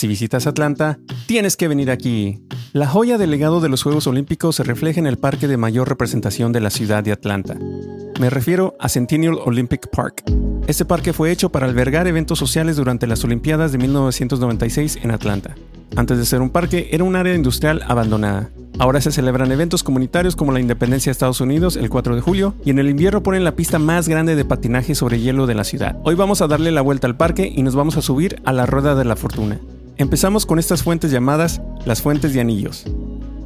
Si visitas Atlanta, tienes que venir aquí. La joya del legado de los Juegos Olímpicos se refleja en el parque de mayor representación de la ciudad de Atlanta. Me refiero a Centennial Olympic Park. Este parque fue hecho para albergar eventos sociales durante las Olimpiadas de 1996 en Atlanta. Antes de ser un parque, era un área industrial abandonada. Ahora se celebran eventos comunitarios como la independencia de Estados Unidos el 4 de julio y en el invierno ponen la pista más grande de patinaje sobre hielo de la ciudad. Hoy vamos a darle la vuelta al parque y nos vamos a subir a la Rueda de la Fortuna. Empezamos con estas fuentes llamadas las fuentes de anillos,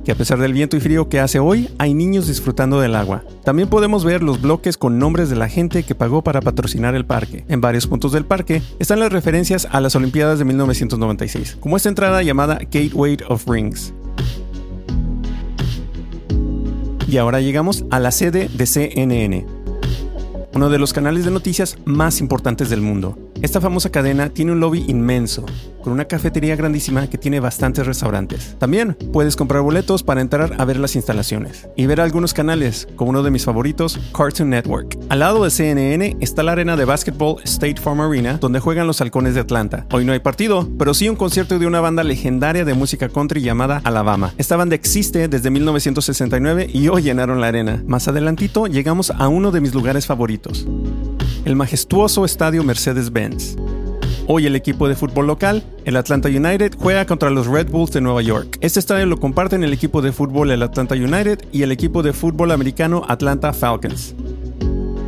que a pesar del viento y frío que hace hoy, hay niños disfrutando del agua. También podemos ver los bloques con nombres de la gente que pagó para patrocinar el parque. En varios puntos del parque están las referencias a las Olimpiadas de 1996, como esta entrada llamada Gateway of Rings. Y ahora llegamos a la sede de CNN, uno de los canales de noticias más importantes del mundo. Esta famosa cadena tiene un lobby inmenso, con una cafetería grandísima que tiene bastantes restaurantes. También puedes comprar boletos para entrar a ver las instalaciones y ver algunos canales, como uno de mis favoritos, Cartoon Network. Al lado de CNN está la arena de básquetbol State Farm Arena, donde juegan los halcones de Atlanta. Hoy no hay partido, pero sí un concierto de una banda legendaria de música country llamada Alabama. Esta banda existe desde 1969 y hoy llenaron la arena. Más adelantito llegamos a uno de mis lugares favoritos, el majestuoso estadio Mercedes-Benz. Hoy el equipo de fútbol local, el Atlanta United, juega contra los Red Bulls de Nueva York. Este estadio lo comparten el equipo de fútbol el Atlanta United y el equipo de fútbol americano Atlanta Falcons.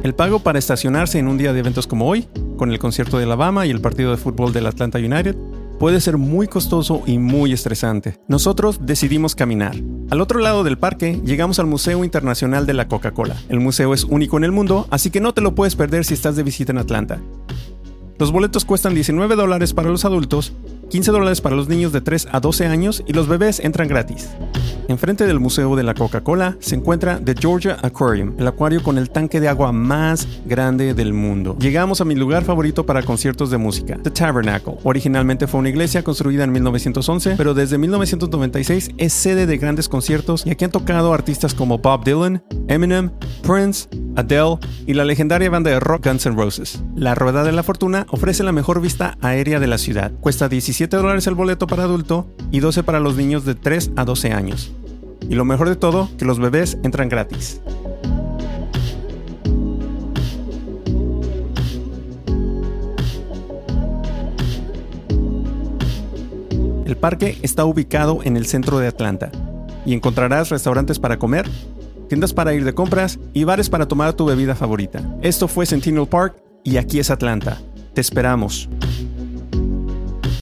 El pago para estacionarse en un día de eventos como hoy, con el concierto de Alabama y el partido de fútbol del Atlanta United, puede ser muy costoso y muy estresante. Nosotros decidimos caminar. Al otro lado del parque llegamos al Museo Internacional de la Coca-Cola. El museo es único en el mundo, así que no te lo puedes perder si estás de visita en Atlanta. Los boletos cuestan 19 dólares para los adultos, 15 dólares para los niños de 3 a 12 años y los bebés entran gratis. Enfrente del Museo de la Coca-Cola se encuentra The Georgia Aquarium, el acuario con el tanque de agua más grande del mundo. Llegamos a mi lugar favorito para conciertos de música, The Tabernacle. Originalmente fue una iglesia construida en 1911, pero desde 1996 es sede de grandes conciertos y aquí han tocado artistas como Bob Dylan, Eminem, Prince, Adele y la legendaria banda de rock Guns N' Roses. La Rueda de la Fortuna ofrece la mejor vista aérea de la ciudad. Cuesta 17 dólares el boleto para adulto y 12 para los niños de 3 a 12 años. Y lo mejor de todo, que los bebés entran gratis. El parque está ubicado en el centro de Atlanta y encontrarás restaurantes para comer, tiendas para ir de compras y bares para tomar tu bebida favorita. Esto fue Centennial Park y aquí es Atlanta. Te esperamos.